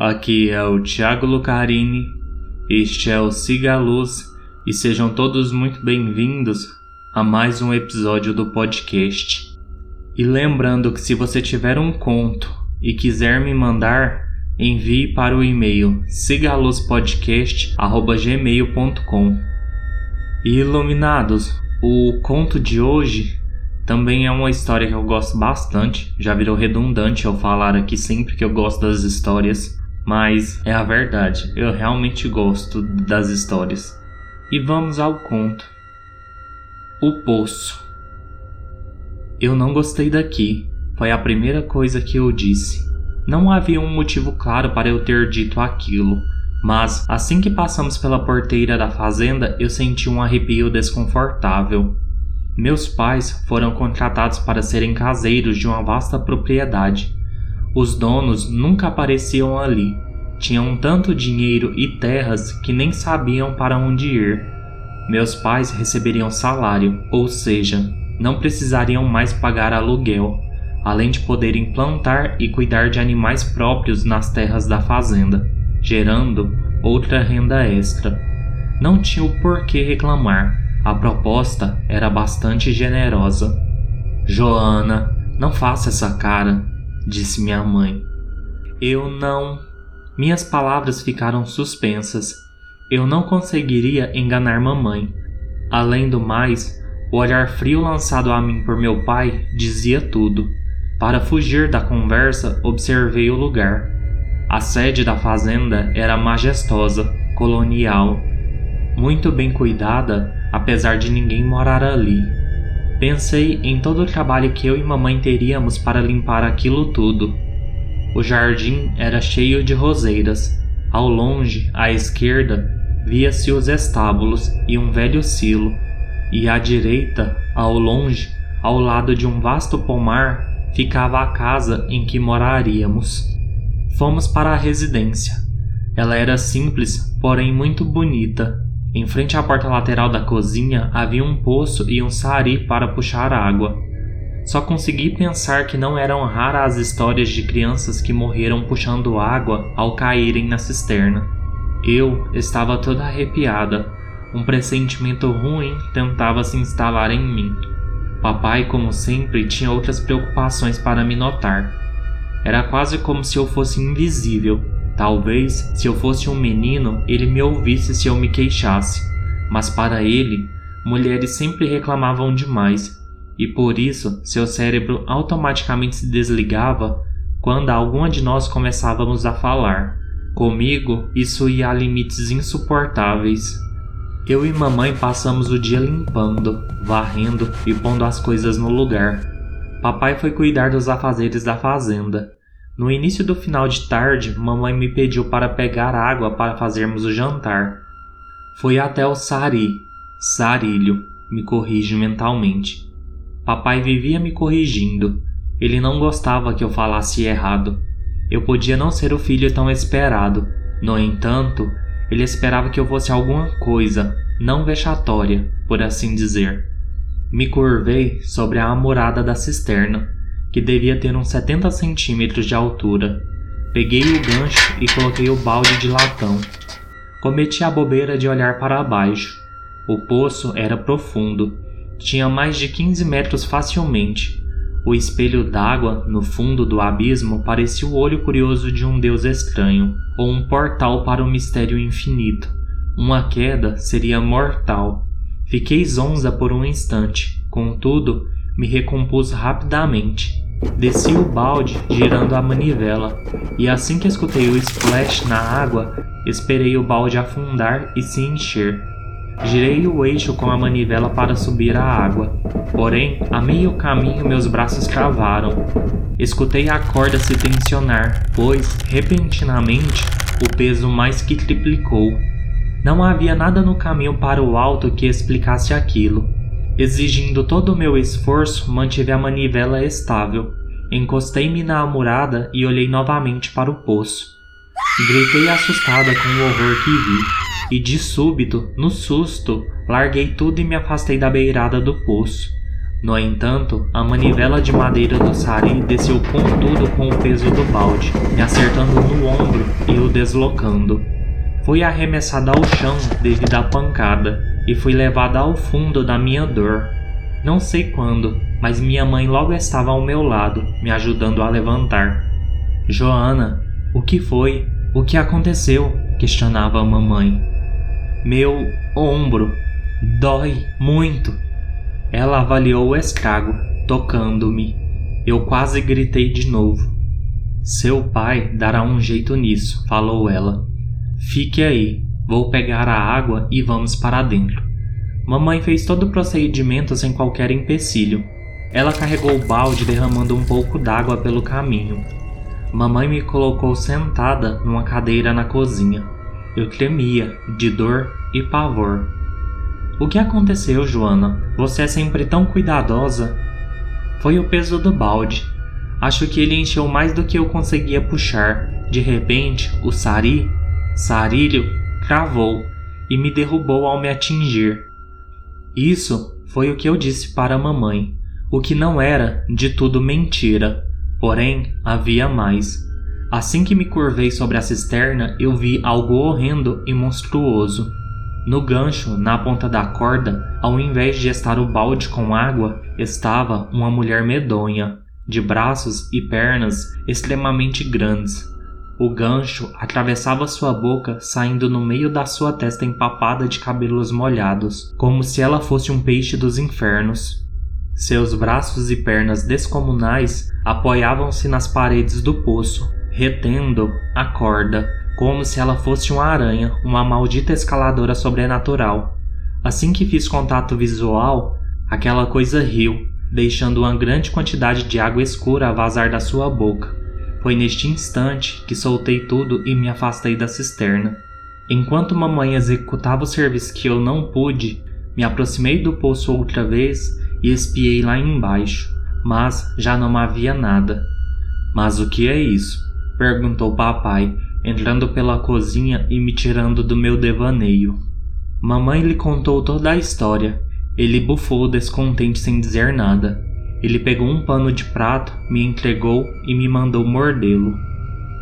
Aqui é o Thiago Lucarini, este é o Siga a Luz e sejam todos muito bem-vindos a mais um episódio do podcast. E lembrando que se você tiver um conto e quiser me mandar, envie para o e-mail sigaluzpodcast@gmail.com. E iluminados, o conto de hoje também é uma história que eu gosto bastante, já virou redundante eu falar aqui sempre que eu gosto das histórias, mas é a verdade, eu realmente gosto das histórias. E vamos ao conto. O Poço. Eu não gostei daqui, foi a primeira coisa que eu disse. Não havia um motivo claro para eu ter dito aquilo, mas assim que passamos pela porteira da fazenda, eu senti um arrepio desconfortável. Meus pais foram contratados para serem caseiros de uma vasta propriedade os donos nunca apareciam ali. Tinham tanto dinheiro e terras que nem sabiam para onde ir. Meus pais receberiam salário, ou seja, não precisariam mais pagar aluguel, além de poderem plantar e cuidar de animais próprios nas terras da fazenda, gerando outra renda extra. Não tinha o porquê reclamar, a proposta era bastante generosa. Joana, não faça essa cara, disse minha mãe. Eu não. Minhas palavras ficaram suspensas. Eu não conseguiria enganar mamãe. Além do mais, o olhar frio lançado a mim por meu pai dizia tudo. Para fugir da conversa, observei o lugar. A sede da fazenda era majestosa, colonial, muito bem cuidada, apesar de ninguém morar ali. Pensei em todo o trabalho que eu e mamãe teríamos para limpar aquilo tudo. O jardim era cheio de roseiras. Ao longe, à esquerda, via-se os estábulos e um velho silo, e à direita, ao longe, ao lado de um vasto pomar, ficava a casa em que moraríamos. Fomos para a residência. Ela era simples, porém muito bonita em frente à porta lateral da cozinha havia um poço e um sari para puxar água. Só consegui pensar que não eram raras as histórias de crianças que morreram puxando água ao caírem na cisterna. Eu estava toda arrepiada. Um pressentimento ruim tentava se instalar em mim. Papai, como sempre, tinha outras preocupações para me notar. Era quase como se eu fosse invisível Talvez, se eu fosse um menino, ele me ouvisse se eu me queixasse, mas para ele, mulheres sempre reclamavam demais, e por isso seu cérebro automaticamente se desligava quando alguma de nós começávamos a falar. Comigo, isso ia a limites insuportáveis. Eu e mamãe passamos o dia limpando, varrendo e pondo as coisas no lugar. Papai foi cuidar dos afazeres da fazenda. No início do final de tarde, mamãe me pediu para pegar água para fazermos o jantar. Fui até o sari, sarilho, me corrige mentalmente. Papai vivia me corrigindo. Ele não gostava que eu falasse errado. Eu podia não ser o filho tão esperado. No entanto, ele esperava que eu fosse alguma coisa, não vexatória, por assim dizer. Me curvei sobre a amurada da cisterna que devia ter uns 70 centímetros de altura. Peguei o gancho e coloquei o balde de latão. Cometi a bobeira de olhar para baixo. O poço era profundo, tinha mais de 15 metros facilmente. O espelho d'água no fundo do abismo parecia o olho curioso de um deus estranho, ou um portal para o mistério infinito. Uma queda seria mortal. Fiquei zonza por um instante, contudo, me recompus rapidamente. Desci o balde girando a manivela, e assim que escutei o splash na água, esperei o balde afundar e se encher. Girei o eixo com a manivela para subir a água, porém, a meio caminho meus braços travaram. Escutei a corda se tensionar, pois, repentinamente, o peso mais que triplicou. Não havia nada no caminho para o alto que explicasse aquilo. Exigindo todo o meu esforço, mantive a manivela estável. Encostei-me na amurada e olhei novamente para o poço. Gritei assustada com o horror que vi, e de súbito, no susto, larguei tudo e me afastei da beirada do poço. No entanto, a manivela de madeira do sari desceu com tudo com o peso do balde, me acertando no ombro e o deslocando. Fui arremessada ao chão devido à pancada e fui levada ao fundo da minha dor. Não sei quando, mas minha mãe logo estava ao meu lado, me ajudando a levantar. Joana, o que foi? O que aconteceu? questionava a mamãe. Meu ombro dói muito. Ela avaliou o estrago, tocando-me. Eu quase gritei de novo. Seu pai dará um jeito nisso, falou ela. Fique aí, vou pegar a água e vamos para dentro. Mamãe fez todo o procedimento sem qualquer empecilho. Ela carregou o balde derramando um pouco d'água pelo caminho. Mamãe me colocou sentada numa cadeira na cozinha. Eu tremia de dor e pavor. O que aconteceu, Joana? Você é sempre tão cuidadosa. Foi o peso do balde. Acho que ele encheu mais do que eu conseguia puxar. De repente, o sari, sarilho, cravou e me derrubou ao me atingir. Isso foi o que eu disse para a mamãe, o que não era de tudo mentira, porém havia mais. Assim que me curvei sobre a cisterna, eu vi algo horrendo e monstruoso. No gancho, na ponta da corda, ao invés de estar o balde com água, estava uma mulher medonha, de braços e pernas extremamente grandes. O gancho atravessava sua boca, saindo no meio da sua testa empapada de cabelos molhados, como se ela fosse um peixe dos infernos. Seus braços e pernas descomunais apoiavam-se nas paredes do poço, retendo a corda, como se ela fosse uma aranha, uma maldita escaladora sobrenatural. Assim que fiz contato visual, aquela coisa riu, deixando uma grande quantidade de água escura a vazar da sua boca. Foi neste instante que soltei tudo e me afastei da cisterna. Enquanto mamãe executava o serviço que eu não pude, me aproximei do poço outra vez e espiei lá embaixo, mas já não havia nada. Mas o que é isso? perguntou papai, entrando pela cozinha e me tirando do meu devaneio. Mamãe lhe contou toda a história. Ele bufou descontente sem dizer nada. Ele pegou um pano de prato, me entregou e me mandou mordê-lo.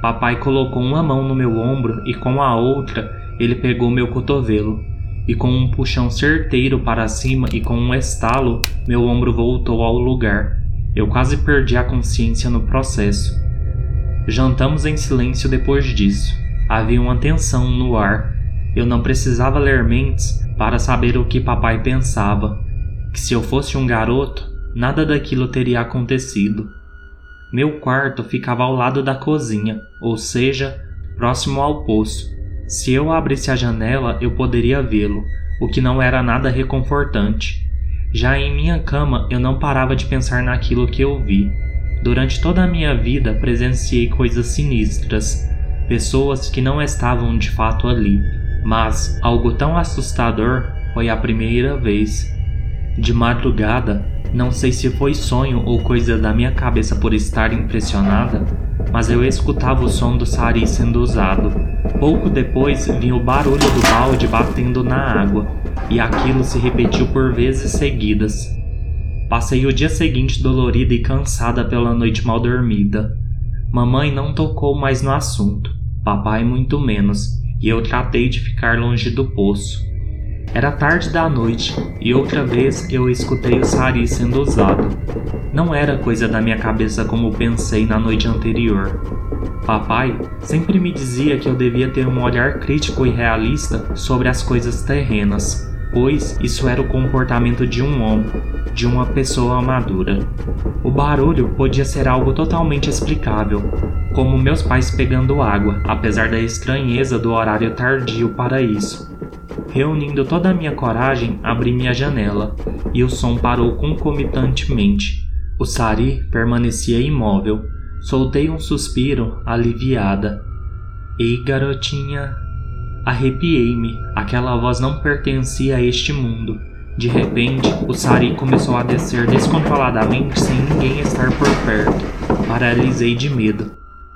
Papai colocou uma mão no meu ombro e com a outra ele pegou meu cotovelo. E com um puxão certeiro para cima e com um estalo, meu ombro voltou ao lugar. Eu quase perdi a consciência no processo. Jantamos em silêncio depois disso. Havia uma tensão no ar. Eu não precisava ler mentes para saber o que papai pensava. Que se eu fosse um garoto, nada daquilo teria acontecido. Meu quarto ficava ao lado da cozinha, ou seja, próximo ao poço. Se eu abrisse a janela, eu poderia vê-lo, o que não era nada reconfortante. Já em minha cama, eu não parava de pensar naquilo que eu vi. Durante toda a minha vida presenciei coisas sinistras, pessoas que não estavam de fato ali, mas algo tão assustador foi a primeira vez. De madrugada, não sei se foi sonho ou coisa da minha cabeça por estar impressionada, mas eu escutava o som do sari sendo usado. Pouco depois vinha o barulho do balde batendo na água, e aquilo se repetiu por vezes seguidas. Passei o dia seguinte dolorida e cansada pela noite mal dormida. Mamãe não tocou mais no assunto, papai muito menos, e eu tratei de ficar longe do poço. Era tarde da noite e outra vez eu escutei o sari sendo usado. Não era coisa da minha cabeça como pensei na noite anterior. Papai sempre me dizia que eu devia ter um olhar crítico e realista sobre as coisas terrenas, pois isso era o comportamento de um homem, de uma pessoa madura. O barulho podia ser algo totalmente explicável, como meus pais pegando água, apesar da estranheza do horário tardio para isso. Reunindo toda a minha coragem, abri minha janela, e o som parou concomitantemente. O Sari permanecia imóvel. Soltei um suspiro, aliviada. Ei, garotinha, Arrepiei-me. Aquela voz não pertencia a este mundo. De repente, o Sari começou a descer descontroladamente sem ninguém estar por perto. Paralisei de medo.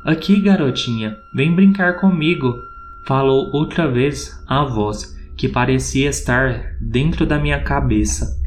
Aqui, garotinha, vem brincar comigo, falou outra vez a voz, que parecia estar dentro da minha cabeça.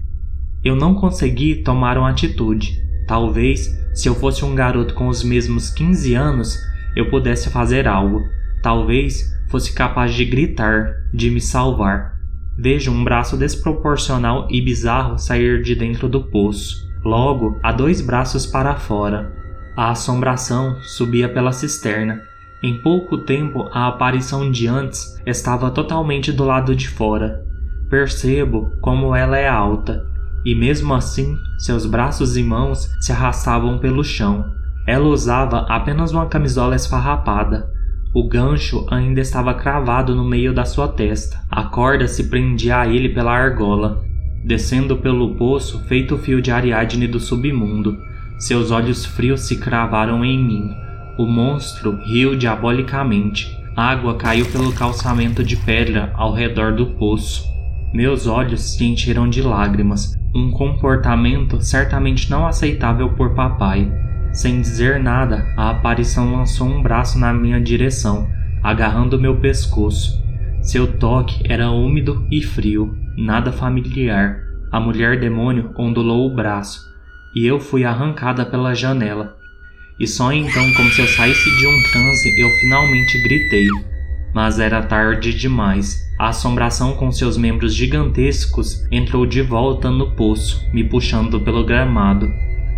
Eu não consegui tomar uma atitude. Talvez, se eu fosse um garoto com os mesmos 15 anos, eu pudesse fazer algo. Talvez fosse capaz de gritar, de me salvar. Vejo um braço desproporcional e bizarro sair de dentro do poço. Logo, há dois braços para fora. A assombração subia pela cisterna. Em pouco tempo, a aparição de antes estava totalmente do lado de fora. Percebo como ela é alta, e mesmo assim, seus braços e mãos se arrastavam pelo chão. Ela usava apenas uma camisola esfarrapada. O gancho ainda estava cravado no meio da sua testa. A corda se prendia a ele pela argola, descendo pelo poço feito fio de Ariadne do submundo. Seus olhos frios se cravaram em mim. O monstro riu diabolicamente. Água caiu pelo calçamento de pedra ao redor do poço. Meus olhos se encheram de lágrimas, um comportamento certamente não aceitável por papai. Sem dizer nada, a aparição lançou um braço na minha direção, agarrando meu pescoço. Seu toque era úmido e frio, nada familiar. A mulher demônio ondulou o braço, e eu fui arrancada pela janela. E só então, como se eu saísse de um transe, eu finalmente gritei. Mas era tarde demais. A assombração com seus membros gigantescos entrou de volta no poço, me puxando pelo gramado.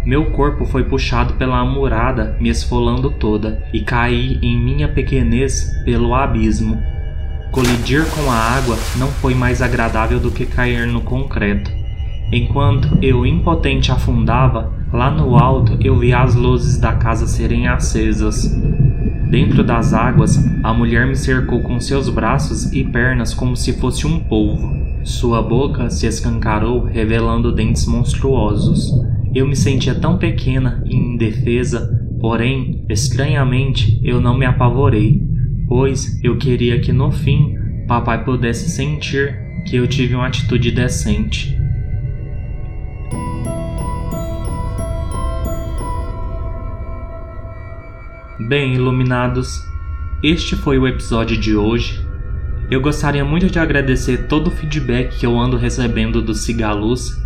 Meu corpo foi puxado pela amurada, me esfolando toda, e caí em minha pequenez pelo abismo. Colidir com a água não foi mais agradável do que cair no concreto. Enquanto eu impotente afundava, lá no alto eu vi as luzes da casa serem acesas. Dentro das águas, a mulher me cercou com seus braços e pernas como se fosse um polvo. Sua boca se escancarou, revelando dentes monstruosos. Eu me sentia tão pequena e indefesa, porém, estranhamente, eu não me apavorei, pois eu queria que no fim papai pudesse sentir que eu tive uma atitude decente. Bem, iluminados, este foi o episódio de hoje. Eu gostaria muito de agradecer todo o feedback que eu ando recebendo do Cigaluz.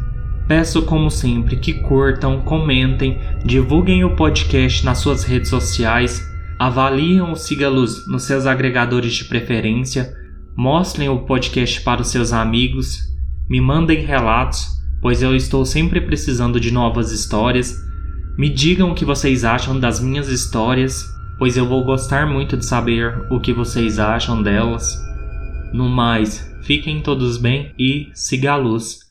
Peço, como sempre, que curtam, comentem, divulguem o podcast nas suas redes sociais, avaliem o Cigaluz nos seus agregadores de preferência, mostrem o podcast para os seus amigos, me mandem relatos, pois eu estou sempre precisando de novas histórias me digam o que vocês acham das minhas histórias, pois eu vou gostar muito de saber o que vocês acham delas. No mais, fiquem todos bem e siga a luz.